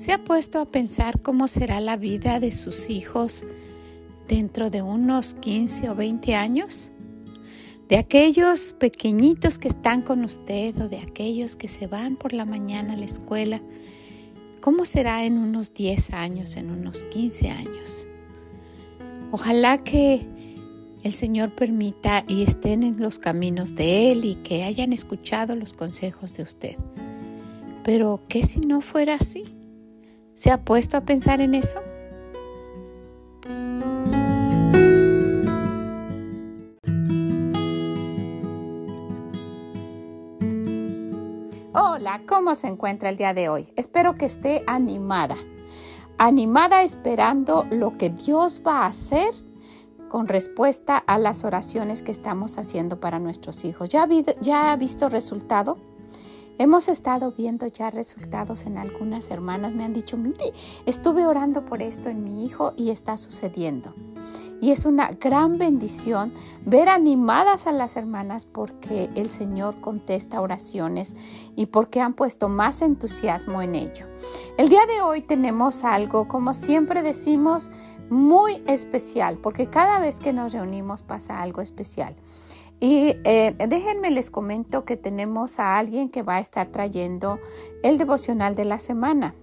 ¿Se ha puesto a pensar cómo será la vida de sus hijos dentro de unos 15 o 20 años? De aquellos pequeñitos que están con usted o de aquellos que se van por la mañana a la escuela, ¿cómo será en unos 10 años, en unos 15 años? Ojalá que el Señor permita y estén en los caminos de Él y que hayan escuchado los consejos de usted. Pero, ¿qué si no fuera así? ¿Se ha puesto a pensar en eso? Hola, ¿cómo se encuentra el día de hoy? Espero que esté animada, animada esperando lo que Dios va a hacer con respuesta a las oraciones que estamos haciendo para nuestros hijos. ¿Ya ha, visto resultado? Hemos estado viendo ya resultados en algunas hermanas. Me han dicho, mire, estuve orando por esto en mi hijo y está sucediendo. Y es una gran bendición ver animadas a las hermanas porque el Señor contesta oraciones y porque han puesto más entusiasmo en ello. El día de hoy tenemos algo, como siempre decimos, muy especial, porque cada vez que nos reunimos pasa algo especial. Y eh, déjenme les comento que tenemos a alguien que va a estar trayendo el devocional de la semana.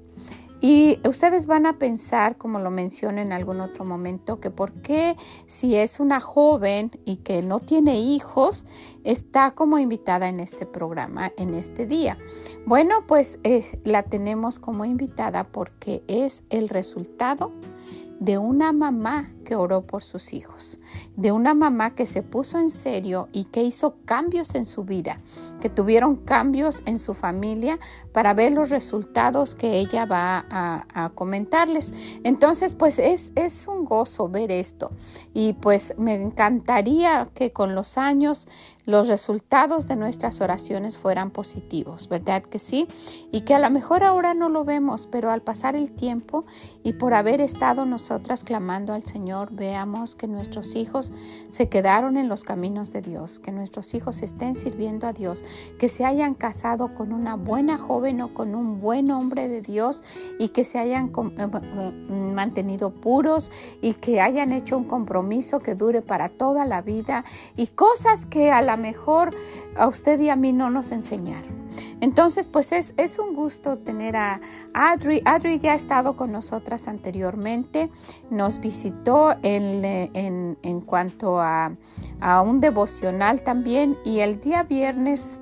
Y ustedes van a pensar, como lo mencioné en algún otro momento, que por qué si es una joven y que no tiene hijos, está como invitada en este programa, en este día. Bueno, pues la tenemos como invitada porque es el resultado de una mamá que oró por sus hijos, de una mamá que se puso en serio y que hizo cambios en su vida, que tuvieron cambios en su familia para ver los resultados que ella va a, comentarles. Entonces, pues es, es un gozo ver esto y pues me encantaría que con los años los resultados de nuestras oraciones fueran positivos, ¿verdad que sí? Y que a lo mejor ahora no lo vemos, pero al pasar el tiempo y por haber estado nosotras clamando al Señor, veamos que nuestros hijos se quedaron en los caminos de Dios, que nuestros hijos estén sirviendo a Dios, que se hayan casado con una buena joven o con un buen hombre de Dios y que se hayan eh, mantenido puros y que hayan hecho un compromiso que dure para toda la vida y cosas que a la mejor a usted y a mí no nos enseñaron. Entonces, pues es, es un gusto tener a Adri. Adri ya ha estado con nosotras anteriormente, nos visitó en, en, en cuanto a, a un devocional también y el día viernes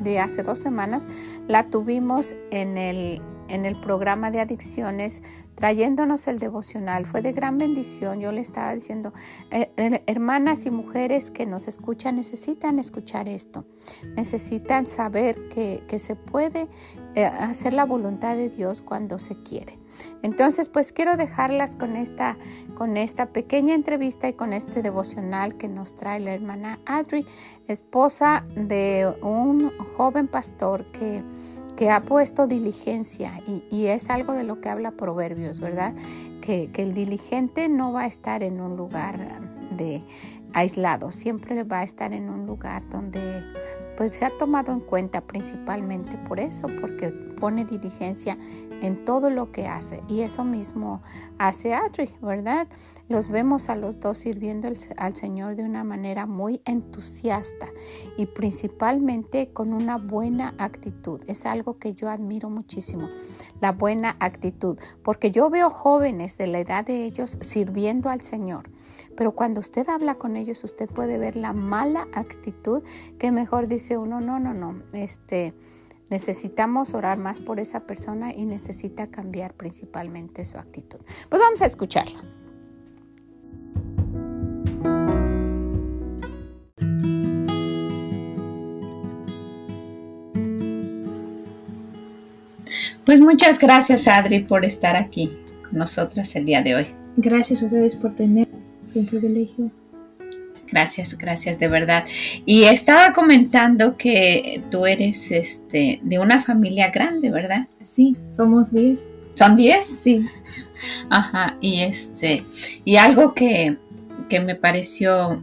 de hace dos semanas la tuvimos en el, en el programa de adicciones trayéndonos el devocional. Fue de gran bendición. Yo le estaba diciendo, hermanas y mujeres que nos escuchan necesitan escuchar esto. Necesitan saber que, se puede eh, hacer la voluntad de Dios cuando se quiere. Entonces, pues quiero dejarlas con esta, con esta pequeña entrevista y con este devocional que nos trae la hermana Adri, esposa de un joven pastor que que ha puesto diligencia y, es algo de lo que habla Proverbios, ¿verdad? Que, que el diligente no va a estar en un lugar de aislado, siempre va a estar en un lugar donde pues se ha tomado en cuenta principalmente por eso, porque pone diligencia en todo lo que hace. Y eso mismo hace Adri, ¿verdad? Los vemos a los dos sirviendo al Señor de una manera muy entusiasta y principalmente con una buena actitud. Es algo que yo admiro muchísimo, la buena actitud, porque yo veo jóvenes de la edad de ellos sirviendo al Señor. Pero cuando usted habla con ellos, usted puede ver la mala actitud que mejor dice uno, no, no, no, este, necesitamos orar más por esa persona y necesita cambiar principalmente su actitud. Pues vamos a escucharla. Pues muchas gracias Adri por estar aquí con nosotras el día de hoy. Gracias a ustedes por tener un privilegio. Gracias, gracias de verdad. Y estaba comentando que tú eres este de una familia grande, ¿verdad? Sí, somos 10. ¿Son 10? Sí. Ajá, y este y algo que, que me pareció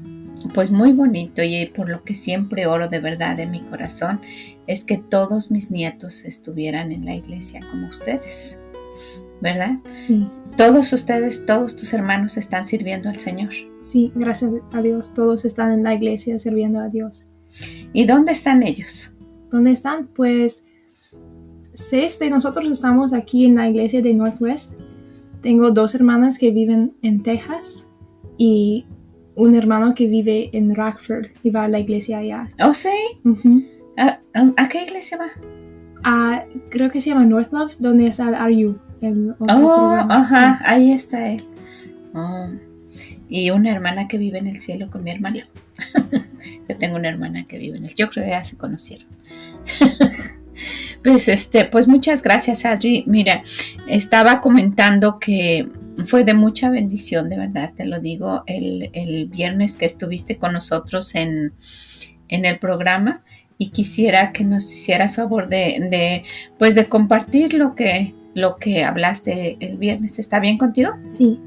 pues muy bonito y por lo que siempre oro de verdad de mi corazón es que todos mis nietos estuvieran en la iglesia como ustedes. ¿verdad? Sí. Todos ustedes, todos tus hermanos están sirviendo al Señor. Sí, gracias a Dios. Todos están en la iglesia sirviendo a Dios. ¿Y dónde están ellos? ¿Dónde están? Pues seis de nosotros estamos aquí en la iglesia de Northwest. Tengo dos hermanas que viven en Texas y un hermano que vive en Rockford y va a la iglesia allá. ¿Oh, sí? Ujú. ¿A, a- a qué iglesia va? Ah, creo que se llama North Love, donde está el RU. El otro Oh, programa. ajá, ahí está él. Oh, Y una hermana que vive en el cielo con mi hermana. Yo tengo una hermana que vive en el Yo creo que ya se conocieron. pues este, pues muchas gracias, Adri. Mira, estaba comentando que fue de mucha bendición, de verdad, te lo digo, el, el viernes que estuviste con nosotros en, en el programa y quisiera que nos hicieras favor de, de, pues de compartir lo que, lo que hablaste el viernes. ¿Está bien contigo? Sí,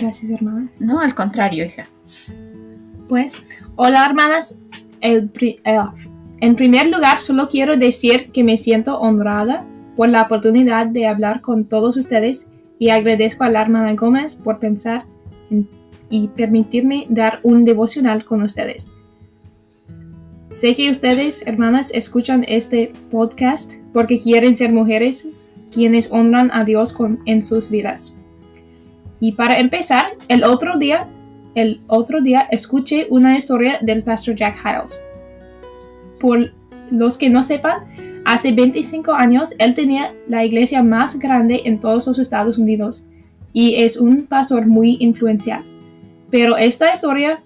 gracias hermana. No, al contrario, hija. Pues, hola hermanas. El pri- eh, en primer lugar, solo quiero decir que me siento honrada por la oportunidad de hablar con todos ustedes y agradezco a la hermana Gómez por pensar en- y permitirme dar un devocional con ustedes. Sé que ustedes, hermanas, escuchan este podcast porque quieren ser mujeres quienes honran a Dios en sus vidas. Y para empezar, el otro día el otro día escuché una historia del pastor Jack Hiles. Por los que no sepan, hace 25 años él tenía la iglesia más grande en todos los Estados Unidos y es un pastor muy influencial. Pero esta historia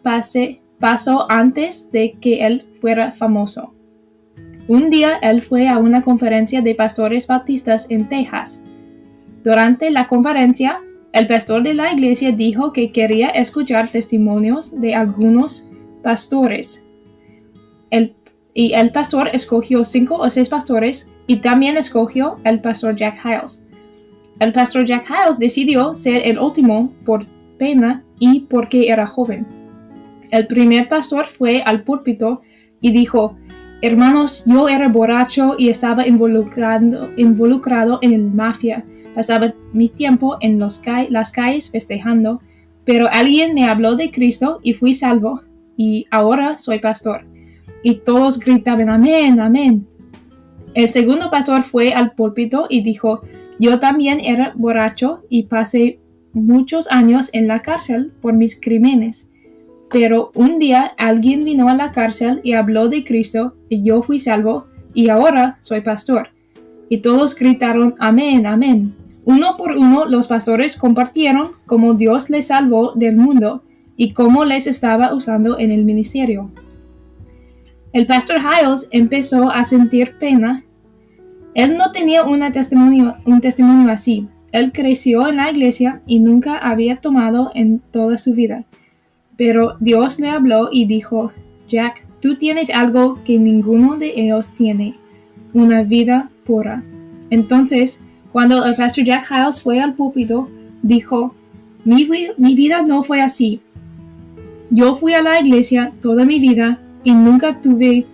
pasó antes de que él fuera famoso. Un día él fue a una conferencia de pastores bautistas en Texas. Durante la conferencia, el pastor de la iglesia dijo que quería escuchar testimonios de algunos pastores. El- y el pastor escogió cinco o seis pastores y también escogió el pastor Jack Hiles. El pastor Jack Hiles decidió ser el último por pena y porque era joven. El primer pastor fue al púlpito y dijo, Hermanos, yo era borracho y estaba involucrado en el mafia. Pasaba mi tiempo en las calles festejando, pero alguien me habló de Cristo y fui salvo, y ahora soy pastor. Y todos gritaban, amén, amén. El segundo pastor fue al púlpito y dijo, yo también era borracho y pasé muchos años en la cárcel por mis crímenes. Pero un día alguien vino a la cárcel y habló de Cristo y yo fui salvo y ahora soy pastor. Y todos gritaron, amén, amén. Uno por uno los pastores compartieron cómo Dios les salvó del mundo y cómo les estaba usando en el ministerio. El pastor Hiles empezó a sentir pena. Él no tenía una testimonio, un testimonio así. Él creció en la iglesia y nunca había tomado en toda su vida. Pero Dios le habló y dijo, Jack, tú tienes algo que ninguno de ellos tiene, una vida pura. Entonces, cuando el pastor Jack Hiles fue al púlpito, dijo, mi, mi vida no fue así. Yo fui a la iglesia toda mi vida y nunca tuve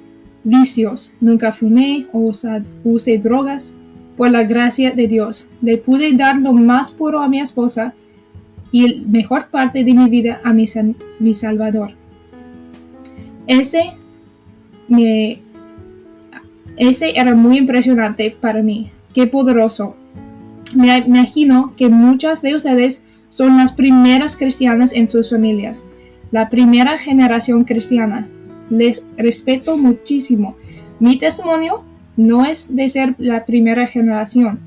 vicios, nunca fumé o usé drogas. Por la gracia de Dios, le pude dar lo más puro a mi esposa y la mejor parte de mi vida a mi, mi Salvador. Ese ese era muy impresionante para mí. Qué poderoso. Me imagino que muchas de ustedes son las primeras cristianas en sus familias, la primera generación cristiana. Les respeto muchísimo. Mi testimonio no es de ser la primera generación.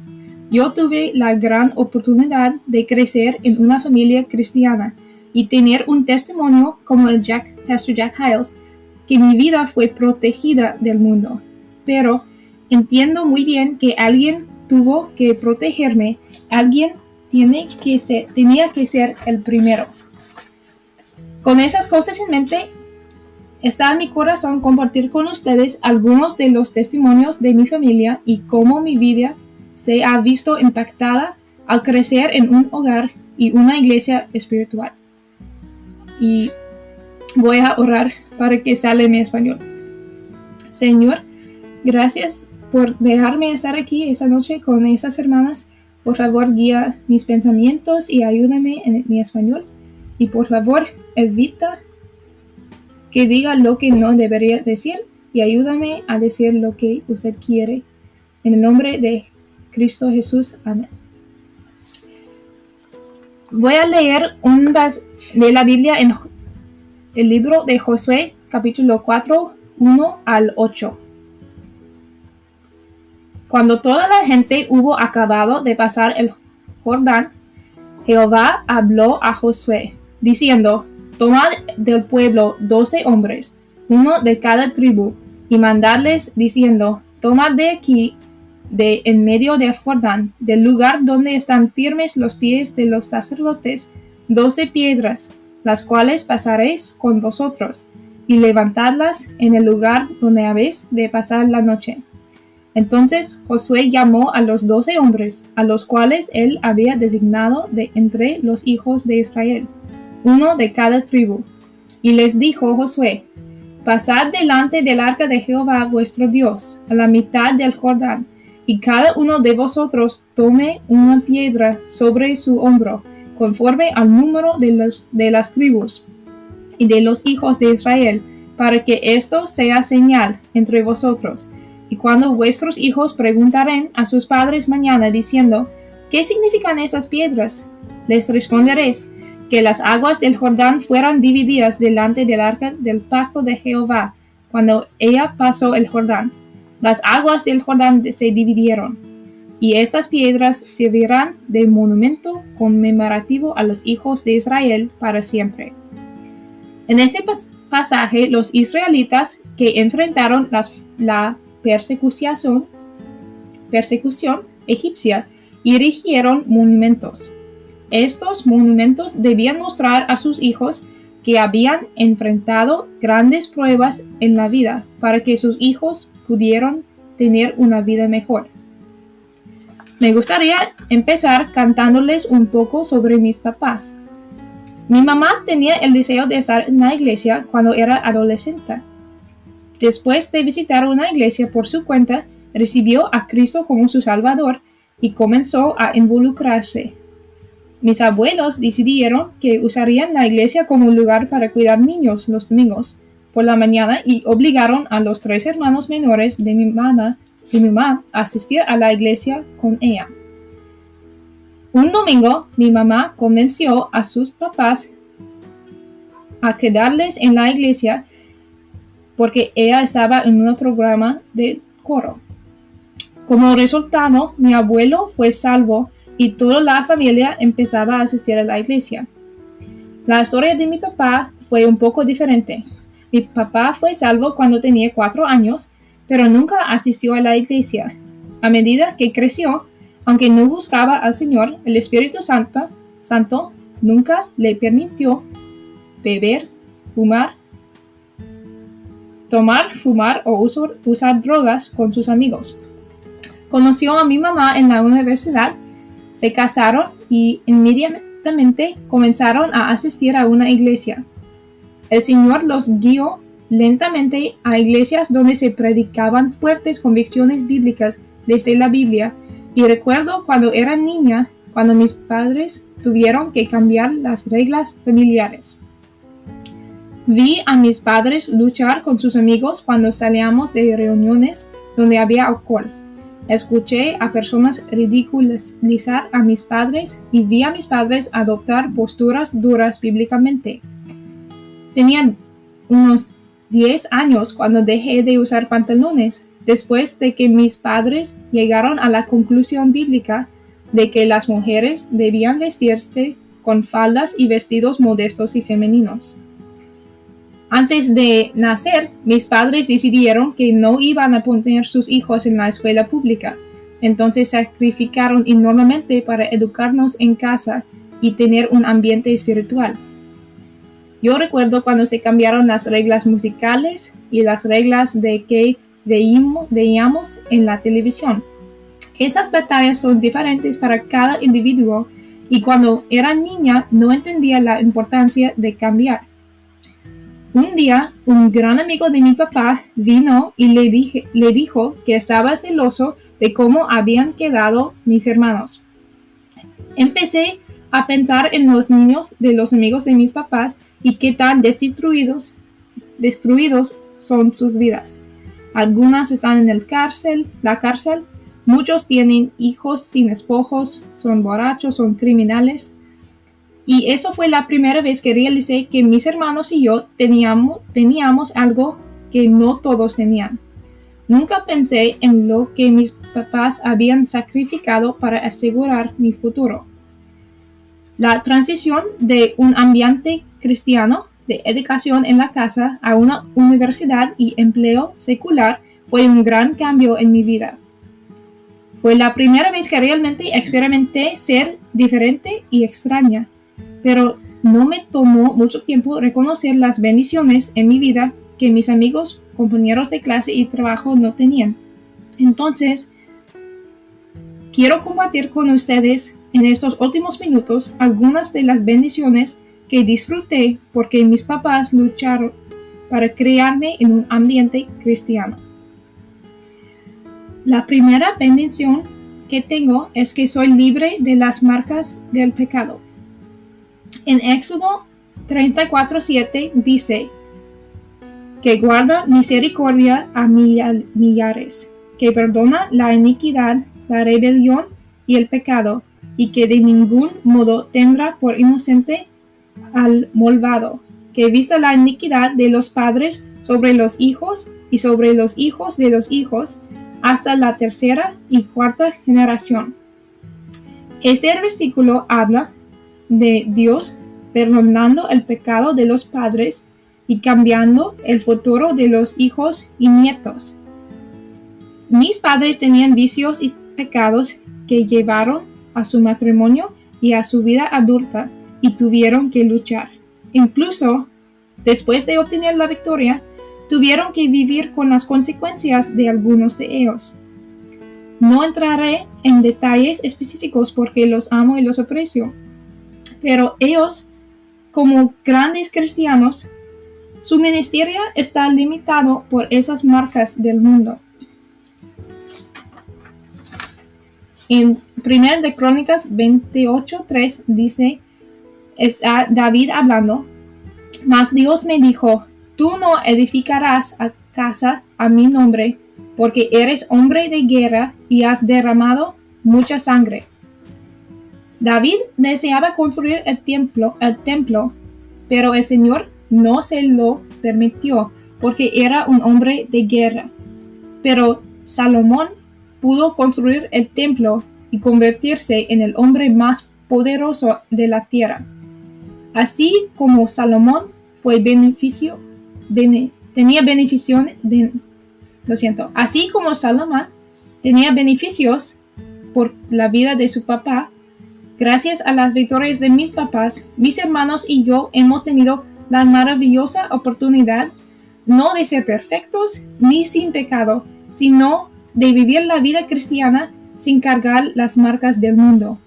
Yo tuve la gran oportunidad de crecer en una familia cristiana y tener un testimonio como el Jack, Pastor Jack Hiles, que mi vida fue protegida del mundo. Pero entiendo muy bien que alguien tuvo que protegerme, alguien tiene que ser, tenía que ser el primero. Con esas cosas en mente, está en mi corazón compartir con ustedes algunos de los testimonios de mi familia y cómo mi vida se ha visto impactada al crecer en un hogar y una iglesia espiritual. Y voy a orar para que sale mi español. Señor, gracias por dejarme estar aquí esa noche con esas hermanas Por favor, guía mis pensamientos y ayúdame en mi español. Y por favor, evita que diga lo que no debería decir y ayúdame a decir lo que usted quiere. En el nombre de Cristo Jesús. Amén. Voy a leer un de la Biblia en el libro de Josué, capítulo 4, 1 al 8. Cuando toda la gente hubo acabado de pasar el Jordán, Jehová habló a Josué, diciendo, Tomad del pueblo doce hombres, uno de cada tribu, y mandadles diciendo, Tomad de aquí, de en medio del Jordán, del lugar donde están firmes los pies de los sacerdotes, doce piedras, las cuales pasaréis con vosotros, y levantadlas en el lugar donde habéis de pasar la noche. Entonces Josué llamó a los doce hombres, a los cuales él había designado de entre los hijos de Israel, uno de cada tribu. Y les dijo Josué, Pasad delante del arca de Jehová vuestro Dios, a la mitad del Jordán, y cada uno de vosotros tome una piedra sobre su hombro, conforme al número de, los, de las tribus y de los hijos de Israel, para que esto sea señal entre vosotros y cuando vuestros hijos preguntaren a sus padres mañana diciendo, ¿qué significan estas piedras? Les responderéis, que las aguas del Jordán fueran divididas delante del arca del pacto de Jehová, cuando ella pasó el Jordán. Las aguas del Jordán se dividieron, y estas piedras servirán de monumento conmemorativo a los hijos de Israel para siempre. En este pasaje, los israelitas que enfrentaron la persecución, persecución egipcia erigieron monumentos. Estos monumentos debían mostrar a sus hijos que habían enfrentado grandes pruebas en la vida para que sus hijos pudieran tener una vida mejor. Me gustaría empezar cantándoles un poco sobre mis papás. Mi mamá tenía el deseo de estar en la iglesia cuando era adolescente. Después de visitar una iglesia por su cuenta, recibió a Cristo como su Salvador y comenzó a involucrarse. Mis abuelos decidieron que usarían la iglesia como lugar para cuidar niños los domingos por la mañana y obligaron a los tres hermanos menores de mi mamá y mi mamá a asistir a la iglesia con ella. Un domingo, mi mamá convenció a sus papás a quedarles en la iglesia porque ella estaba en un programa de coro. Como resultado, mi abuelo fue salvo y toda la familia empezaba a asistir a la iglesia. La historia de mi papá fue un poco diferente. Mi papá fue salvo cuando tenía cuatro años, pero nunca asistió a la iglesia. A medida que creció, aunque no buscaba al Señor, el Espíritu Santo, Santo nunca le permitió beber, fumar tomar, fumar o usar drogas con sus amigos. Conoció a mi mamá en la universidad, se casaron y inmediatamente comenzaron a asistir a una iglesia. El Señor los guió lentamente a iglesias donde se predicaban fuertes convicciones bíblicas desde la Biblia y recuerdo cuando era niña, cuando mis padres tuvieron que cambiar las reglas familiares. Vi a mis padres luchar con sus amigos cuando salíamos de reuniones donde había alcohol. Escuché a personas ridiculizar a mis padres y vi a mis padres adoptar posturas duras bíblicamente. Tenía unos 10 años cuando dejé de usar pantalones, después de que mis padres llegaron a la conclusión bíblica de que las mujeres debían vestirse con faldas y vestidos modestos y femeninos. Antes de nacer, mis padres decidieron que no iban a poner sus hijos en la escuela pública. Entonces sacrificaron enormemente para educarnos en casa y tener un ambiente espiritual. Yo recuerdo cuando se cambiaron las reglas musicales y las reglas de que veíamos en la televisión. Esas batallas son diferentes para cada individuo y cuando era niña no entendía la importancia de cambiar. Un día, un gran amigo de mi papá vino y le, dije, le dijo que estaba celoso de cómo habían quedado mis hermanos. Empecé a pensar en los niños de los amigos de mis papás y qué tan destruidos, destruidos son sus vidas. Algunas están en el cárcel, la cárcel, muchos tienen hijos sin espojos, son borrachos, son criminales. Y eso fue la primera vez que realicé que mis hermanos y yo teníamos, teníamos algo que no todos tenían. Nunca pensé en lo que mis papás habían sacrificado para asegurar mi futuro. La transición de un ambiente cristiano de educación en la casa a una universidad y empleo secular fue un gran cambio en mi vida. Fue la primera vez que realmente experimenté ser diferente y extraña, pero no me tomó mucho tiempo reconocer las bendiciones en mi vida que mis amigos, compañeros de clase y trabajo no tenían. Entonces, quiero compartir con ustedes en estos últimos minutos algunas de las bendiciones que disfruté porque mis papás lucharon para criarme en un ambiente cristiano. La primera bendición que tengo es que soy libre de las marcas del pecado. En Éxodo 34:7 dice que guarda misericordia a millares, que perdona la iniquidad, la rebelión y el pecado, y que de ningún modo tendrá por inocente al malvado, que vista la iniquidad de los padres sobre los hijos y sobre los hijos de los hijos, hasta la tercera y cuarta generación. Este versículo habla de Dios perdonando el pecado de los padres y cambiando el futuro de los hijos y nietos. Mis padres tenían vicios y pecados que llevaron a su matrimonio y a su vida adulta y tuvieron que luchar. Incluso, después de obtener la victoria, tuvieron que vivir con las consecuencias de algunos de ellos. No entraré en detalles específicos porque los amo y los aprecio, pero ellos, como grandes cristianos, su ministerio está limitado por esas marcas del mundo. En 1 de Crónicas 28.3 dice, es David hablando, mas Dios me dijo, tú no edificarás a casa a mi nombre, porque eres hombre de guerra y has derramado mucha sangre. David deseaba construir el templo, el templo, pero el Señor no se lo permitió, porque era un hombre de guerra. Pero Salomón pudo construir el templo y convertirse en el hombre más poderoso de la tierra. Así como Salomón fue beneficio, tenía beneficio de, lo siento, así como Salomón tenía beneficios por la vida de su papá, gracias a las victorias de mis papás, mis hermanos y yo hemos tenido la maravillosa oportunidad no de ser perfectos ni sin pecado, sino de vivir la vida cristiana sin cargar las marcas del mundo.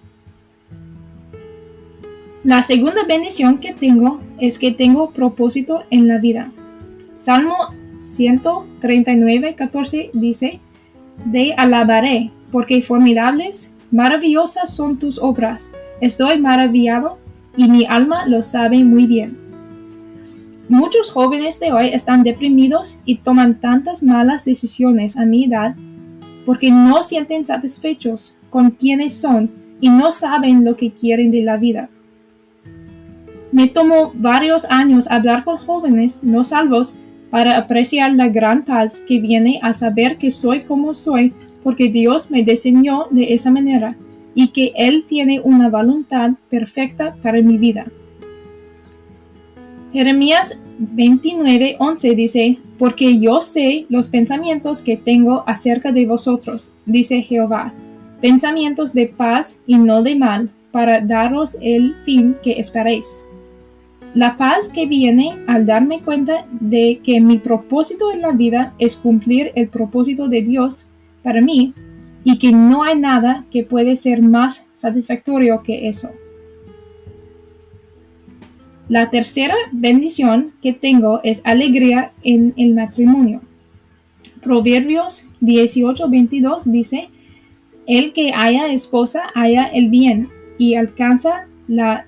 La segunda bendición que tengo es que tengo propósito en la vida. Salmo 139, 14 dice, De alabaré, porque formidables, maravillosas son tus obras. Estoy maravillado y mi alma lo sabe muy bien. Muchos jóvenes de hoy están deprimidos y toman tantas malas decisiones a mi edad porque no sienten satisfechos con quienes son y no saben lo que quieren de la vida. Me tomó varios años hablar con jóvenes no salvos para apreciar la gran paz que viene a saber que soy como soy porque Dios me diseñó de esa manera y que Él tiene una voluntad perfecta para mi vida. Jeremías 29:11 dice, Porque yo sé los pensamientos que tengo acerca de vosotros, dice Jehová, pensamientos de paz y no de mal, para daros el fin que esperéis. La paz que viene al darme cuenta de que mi propósito en la vida es cumplir el propósito de Dios para mí y que no hay nada que puede ser más satisfactorio que eso. La tercera bendición que tengo es alegría en el matrimonio. Proverbios 18:22 dice, El que haya esposa haya el bien, y alcanza la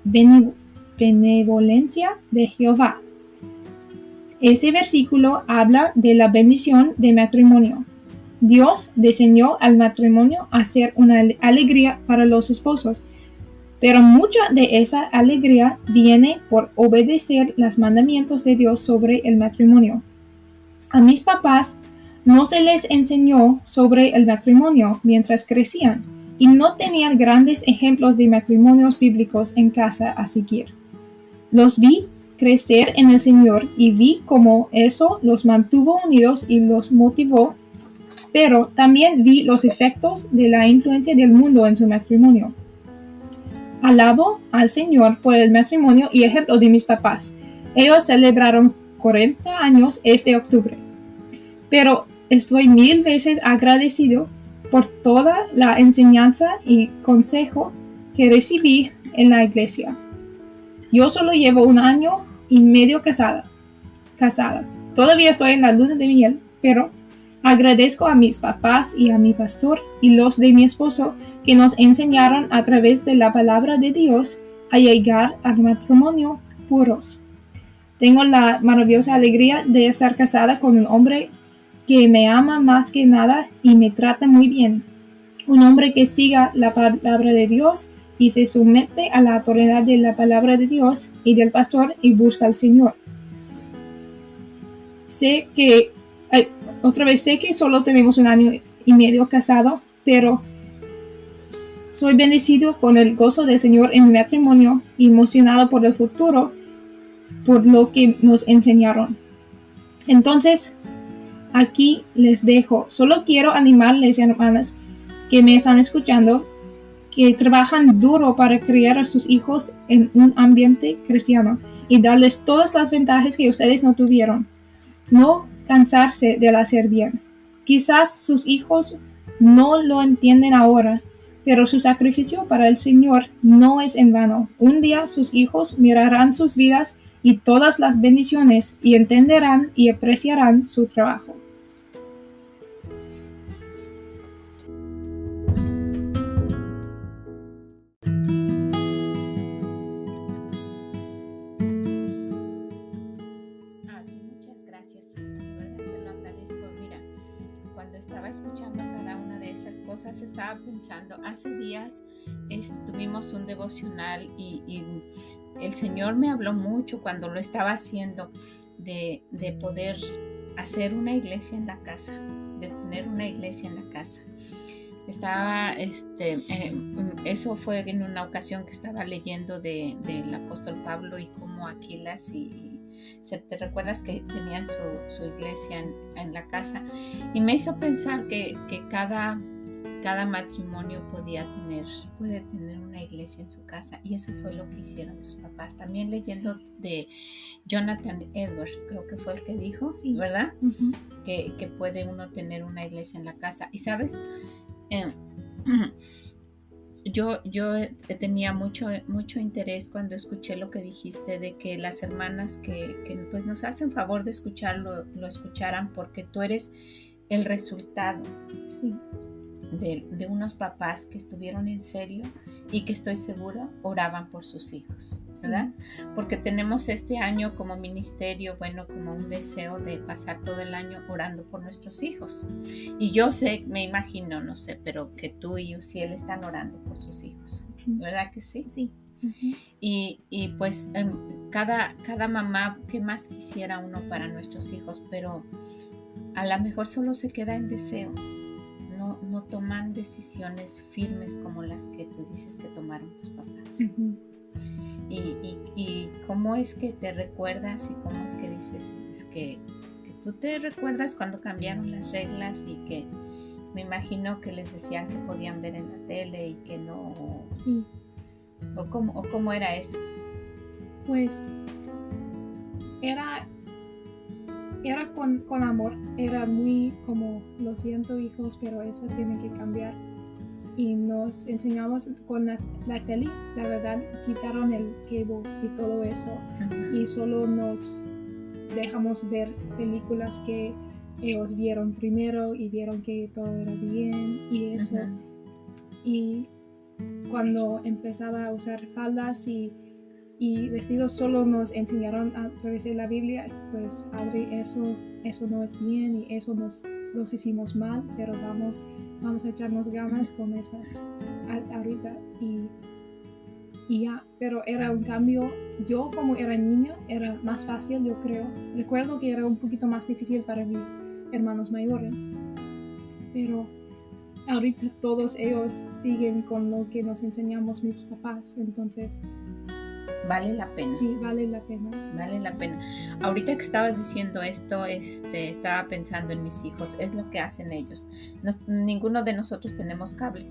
benevolencia de Jehová. Ese versículo habla de la bendición de matrimonio. Dios diseñó al matrimonio a ser una alegría para los esposos, pero mucha de esa alegría viene por obedecer los mandamientos de Dios sobre el matrimonio. A mis papás no se les enseñó sobre el matrimonio mientras crecían y no tenían grandes ejemplos de matrimonios bíblicos en casa a seguir. Los vi crecer en el Señor y vi cómo eso los mantuvo unidos y los motivó, pero también vi los efectos de la influencia del mundo en su matrimonio. Alabo al Señor por el matrimonio y ejemplo de mis papás. Ellos celebraron 40 años este octubre. Pero estoy mil veces agradecido por toda la enseñanza y consejo que recibí en la iglesia. Yo solo llevo un año y medio casada. Casada. Todavía estoy en la luna de miel, pero agradezco a mis papás y a mi pastor y los de mi esposo que nos enseñaron a través de la palabra de Dios a llegar al matrimonio puros. Tengo la maravillosa alegría de estar casada con un hombre que me ama más que nada y me trata muy bien. Un hombre que siga la palabra de Dios y se somete a la autoridad de la palabra de Dios y del pastor y busca al Señor. Sé que, otra vez sé que solo tenemos un año y medio casado, pero soy bendecido con el gozo del Señor en mi matrimonio y emocionado por el futuro, por lo que nos enseñaron. Entonces, aquí les dejo. Solo quiero animarles, hermanas, que me están escuchando, que trabajan duro para criar a sus hijos en un ambiente cristiano y darles todas las ventajas que ustedes no tuvieron. No cansarse de hacer bien. Quizás sus hijos no lo entienden ahora, pero su sacrificio para el Señor no es en vano. Un día sus hijos mirarán sus vidas y todas las bendiciones y entenderán y apreciarán su trabajo. Estaba pensando, hace días tuvimos un devocional y, el Señor me habló mucho cuando lo estaba haciendo de, poder hacer una iglesia en la casa, de tener una iglesia en la casa. Estaba, este, eh, eso fue en una ocasión que estaba leyendo del apóstol Pablo y cómo Aquilas y, te recuerdas que tenían su, iglesia en, la casa y me hizo pensar que, que cada cada matrimonio podía tener, puede tener una iglesia en su casa y eso fue lo que hicieron tus papás. También leyendo de Jonathan Edwards, creo que fue el que dijo, sí. ¿verdad? que, puede uno tener una iglesia en la casa. Y sabes, em, yo, yo tenía mucho, mucho interés cuando escuché lo que dijiste de que las hermanas que, que pues nos hacen favor de escucharlo, lo escucharan porque tú eres el resultado. Sí de, unos papás que estuvieron en serio y que estoy segura oraban por sus hijos, ¿verdad? Porque tenemos este año como ministerio, bueno, como un deseo de pasar todo el año orando por nuestros hijos. Y yo sé, me imagino, no sé, pero que tú y Uciel están orando por sus hijos, ¿verdad que sí? Sí. y, y, pues em, cada, cada mamá, ¿qué más quisiera uno para nuestros hijos? Pero a lo mejor solo se queda en deseo no, toman decisiones firmes como las que tú dices que tomaron tus papás. y, cómo es que te recuerdas y cómo es que dices que, tú te recuerdas cuando cambiaron las reglas y que me imagino que les decían que podían ver en la tele y que no. Sí. ¿O cómo, o cómo era eso? Pues era era con, amor, era muy como, lo siento hijos, pero eso tiene que cambiar. Y nos enseñamos con la, tele, la verdad, quitaron el cable y todo eso. Y solo nos dejamos ver películas que ellos vieron primero y vieron que todo era bien y eso. Y cuando empezaba a usar faldas y, y vestidos solo nos enseñaron a través de la Biblia, pues Adri, eso, eso no es bien y eso nos los hicimos mal, pero vamos, vamos a echarnos ganas con esas ahorita y, y ya, pero era un cambio, yo como era niño era más fácil, yo creo. Recuerdo que era un poquito más difícil para mis hermanos mayores, pero ahorita todos ellos siguen con lo que nos enseñamos mis papás, entonces vale la pena. Sí, vale la pena. Vale la pena. Ahorita que estabas diciendo esto, este, estaba pensando en mis hijos, es lo que hacen ellos. ninguno de nosotros tenemos cable.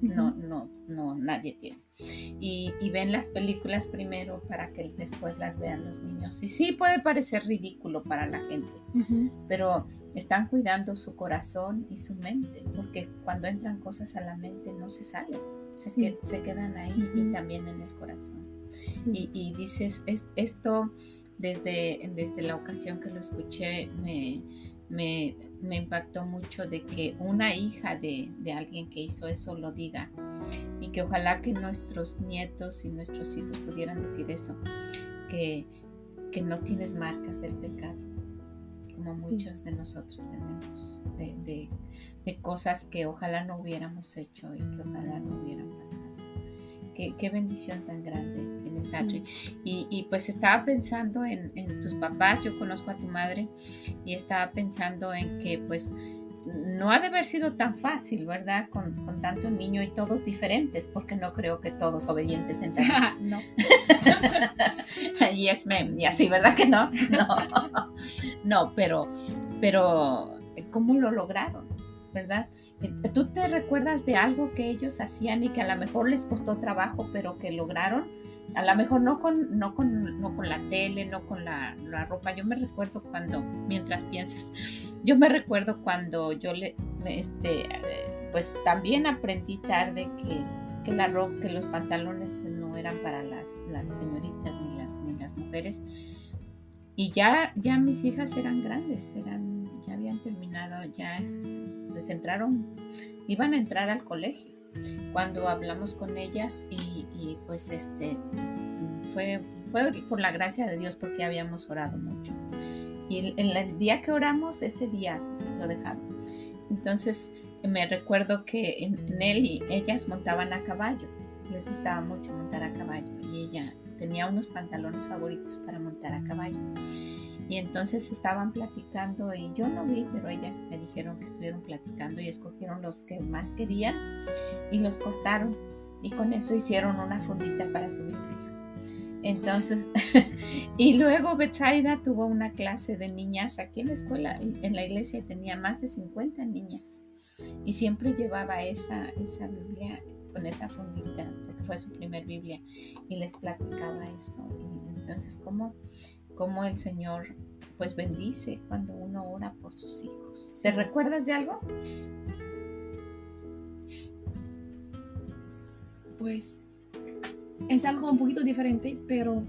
No, no, no, nadie tiene. Y, ven las películas primero para que después las vean los niños. Y sí puede parecer ridículo para la gente, pero están cuidando su corazón y su mente, porque cuando entran cosas a la mente no se salen, se, se quedan ahí y también en el corazón. Y, dices, esto desde, desde la ocasión que lo escuché me, me, impactó mucho de que una hija de, alguien que hizo eso lo diga y que ojalá que nuestros nietos y nuestros hijos pudieran decir eso, que, que no tienes marcas del pecado, como muchos de nosotros tenemos, de, de, cosas que ojalá no hubiéramos hecho y que ojalá no hubieran pasado. Qué, qué bendición tan grande tienes, Adri. Y, y, pues estaba pensando en, en, tus papás, yo conozco a tu madre, y estaba pensando en que pues no ha de haber sido tan fácil, ¿verdad? Con, con tanto niño y todos diferentes, porque no creo que todos obedientes entre no. yes, ma'am, y así, ¿verdad que no? No, no, pero, pero, ¿cómo lo lograron? ¿Verdad? Eh, ¿Tú te recuerdas de algo que ellos hacían y que a lo mejor les costó trabajo, pero que lograron? A lo mejor no con, no con, no con la tele, no con la, ropa. Yo me recuerdo cuando, mientras pienses, yo me recuerdo cuando yo le, este, pues también aprendí tarde que, que la ropa, que los pantalones no eran para las, las señoritas ni las, ni las mujeres. Y ya, ya mis hijas eran grandes, eran, ya habían terminado, ya pues entraron, iban a entrar al colegio. Cuando hablamos con ellas y, pues este fue, fue por la gracia de Dios porque habíamos orado mucho. Y el, el día que oramos, ese día lo dejaron. Entonces me recuerdo que en, en él ellas montaban a caballo. Les gustaba mucho montar a caballo y ella tenía unos pantalones favoritos para montar a caballo. Y entonces estaban platicando y yo no vi, pero ellas me dijeron que estuvieron platicando y escogieron los que más querían y los cortaron y con eso hicieron una fundita para su Biblia. Entonces, y luego Betsaida tuvo una clase de niñas aquí en la escuela, en la iglesia tenía más de 50 niñas y siempre llevaba esa, esa Biblia con esa fundita, porque fue su primer Biblia, y les platicaba eso. Y entonces, ¿cómo cómo el Señor pues bendice cuando uno ora por sus hijos. ¿Te recuerdas de algo? Pues es algo un poquito diferente, pero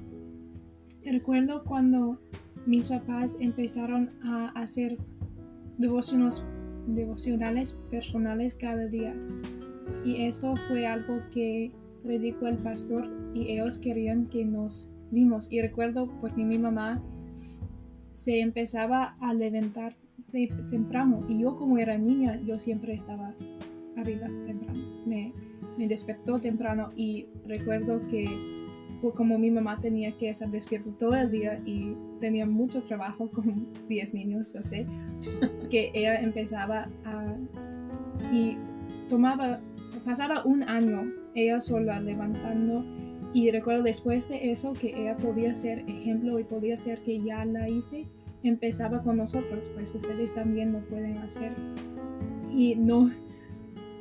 recuerdo cuando mis papás empezaron a hacer devociones, devocionales personales cada día. Y eso fue algo que predicó el pastor y ellos querían que nos vimos. Y recuerdo porque mi mamá se empezaba a levantar temprano y yo como era niña, yo siempre estaba arriba temprano. Me, me despertó temprano y recuerdo que pues, como mi mamá tenía que estar despierto todo el día y tenía mucho trabajo con 10 niños, yo sé, que ella empezaba a... y tomaba, pasaba un año ella sola levantando y recuerdo después de eso que ella podía ser ejemplo y podía ser que ya la hice, empezaba con nosotros, pues ustedes también lo pueden hacer. Y no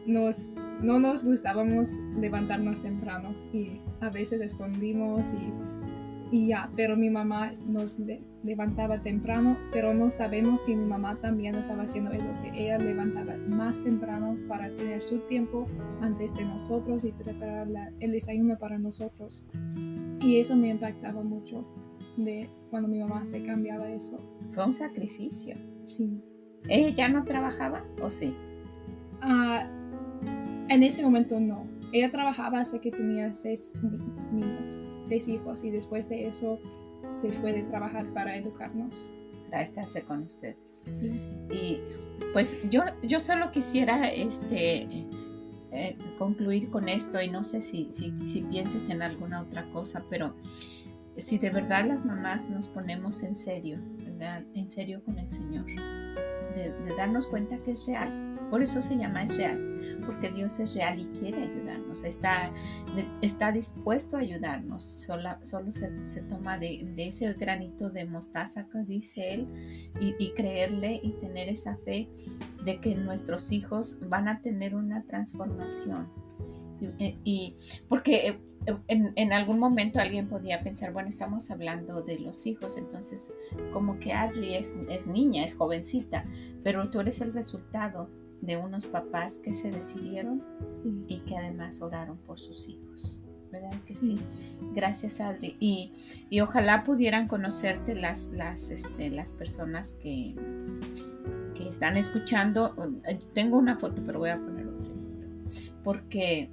nos, no nos gustábamos levantarnos temprano y a veces escondimos y y ya, pero mi mamá nos levantaba temprano, pero no sabemos que mi mamá también estaba haciendo eso, que ella levantaba más temprano para tener su tiempo antes de nosotros y preparar el desayuno para nosotros. Y eso me impactaba mucho de cuando mi mamá se cambiaba eso. Fue un sacrificio. Sí. ¿Ella ya no trabajaba o sí? Ah, en ese momento no ella trabajaba hasta que tenía seis niños, seis hijos, y después de eso se fue de trabajar para educarnos. Para estarse con ustedes. Sí. Y pues yo, yo solo quisiera este, eh, concluir con esto y no sé si, si, si pienses en alguna otra cosa, pero si de verdad las mamás nos ponemos en serio, ¿verdad? En serio con el Señor, de, de darnos cuenta que es real, por eso se llama es real, porque Dios es real y quiere ayudarnos, está, está dispuesto a ayudarnos, solo, solo se, se toma de, de, ese granito de mostaza que dice Él y, creerle y tener esa fe de que nuestros hijos van a tener una transformación. Y, porque en, en, algún momento alguien podía pensar, bueno, estamos hablando de los hijos, entonces como que Adri es, es niña, es jovencita, pero tú eres el resultado de unos papás que se decidieron sí. y que además oraron por sus hijos. ¿Verdad que sí? sí. Gracias, Adri. Y, y, ojalá pudieran conocerte las, las, este, las personas que, que están escuchando. Tengo una foto, pero voy a poner otra. Porque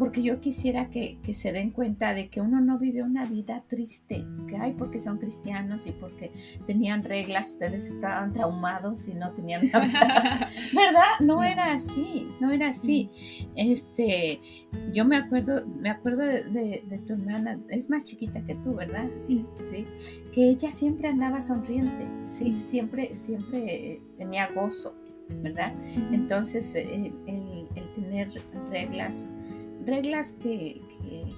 porque yo quisiera que, que, se den cuenta de que uno no vive una vida triste, que hay porque son cristianos y porque tenían reglas, ustedes estaban traumados y no tenían nada. ¿Verdad? No era así, no era así. Este, yo me acuerdo, me acuerdo de, de, de tu hermana, es más chiquita que tú, ¿verdad? Sí. Sí. Que ella siempre andaba sonriente, sí, siempre, siempre tenía gozo, ¿verdad? Entonces, el, el, el tener reglas reglas que, que,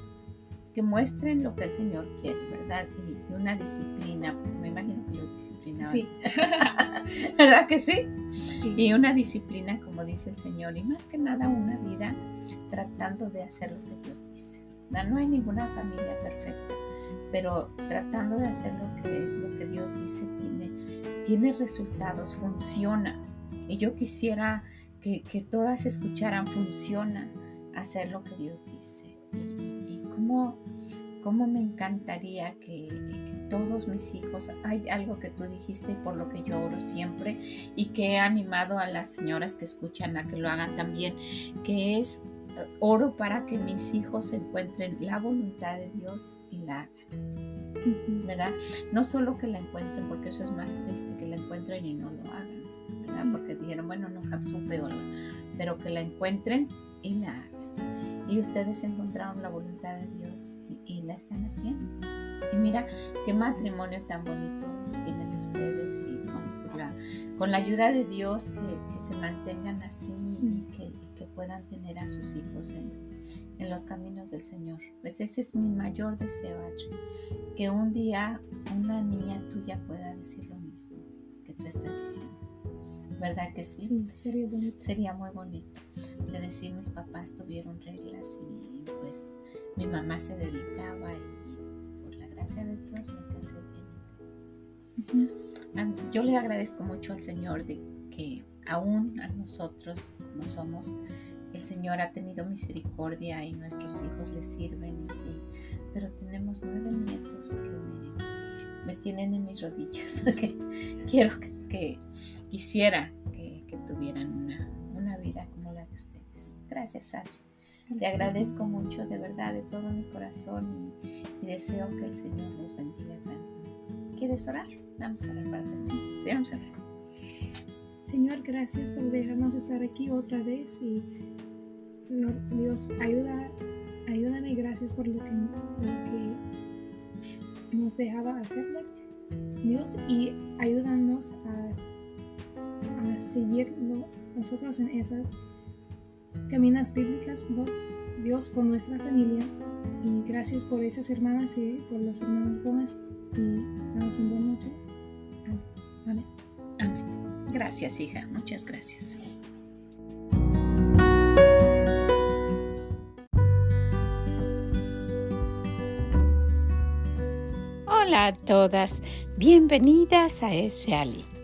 que, muestren lo que el Señor quiere, ¿verdad? Y, una disciplina, porque me imagino que los disciplinaban. Sí. ¿Verdad que sí? sí? Y una disciplina, como dice el Señor, y más que nada una vida tratando de hacer lo que Dios dice. ¿verdad? No hay ninguna familia perfecta, pero tratando de hacer lo que, lo que Dios dice tiene, tiene resultados, funciona. Y yo quisiera que, que todas escucharan, funciona hacer lo que Dios dice. Y, y cómo, cómo, me encantaría que, que, todos mis hijos, hay algo que tú dijiste y por lo que yo oro siempre y que he animado a las señoras que escuchan a que lo hagan también, que es oro para que mis hijos encuentren la voluntad de Dios y la hagan. ¿Verdad? No solo que la encuentren, porque eso es más triste, que la encuentren y no lo hagan. ¿verdad? Porque dijeron, bueno, nunca supe, pero que la encuentren y la hagan y ustedes encontraron la voluntad de Dios y, y, la están haciendo. Y mira qué matrimonio tan bonito tienen ustedes y con la, con la ayuda de Dios que, que se mantengan así sí. y, que, y, que, puedan tener a sus hijos en, en, los caminos del Señor. Pues ese es mi mayor deseo, Adri, que un día una niña tuya pueda decir lo mismo que tú estás diciendo. ¿Verdad que sí? sí sería, sería, muy bonito de decir mis papás tuvieron reglas y pues mi mamá se dedicaba y, y por la gracia de Dios me casé bien. Uh -huh. Yo le agradezco mucho al Señor de que aún a nosotros como somos, el Señor ha tenido misericordia y nuestros hijos le sirven, y, pero tenemos nueve nietos que me, me tienen en mis rodillas, que quiero que, que quisiera que, tuvieran una, vida como la de ustedes. Gracias, Sachi. Te agradezco mucho, de verdad, de todo mi corazón y, deseo que el Señor los bendiga grandemente. ¿Quieres orar? Vamos a orar para ti. Sí, vamos a orar. Señor, gracias por dejarnos estar aquí otra vez y Dios, ayuda, ayúdame, gracias por lo que, lo que nos dejaba hacerlo. Dios, y ayúdanos a, a seguir nosotros en esas caminas bíblicas, Dios, con nuestra familia. Y gracias por esas hermanas y por los hermanos Gómez. Y damos un buen noche. Amén. Amén. Gracias, hija. Muchas gracias. Hola a todas, bienvenidas a Es Reali,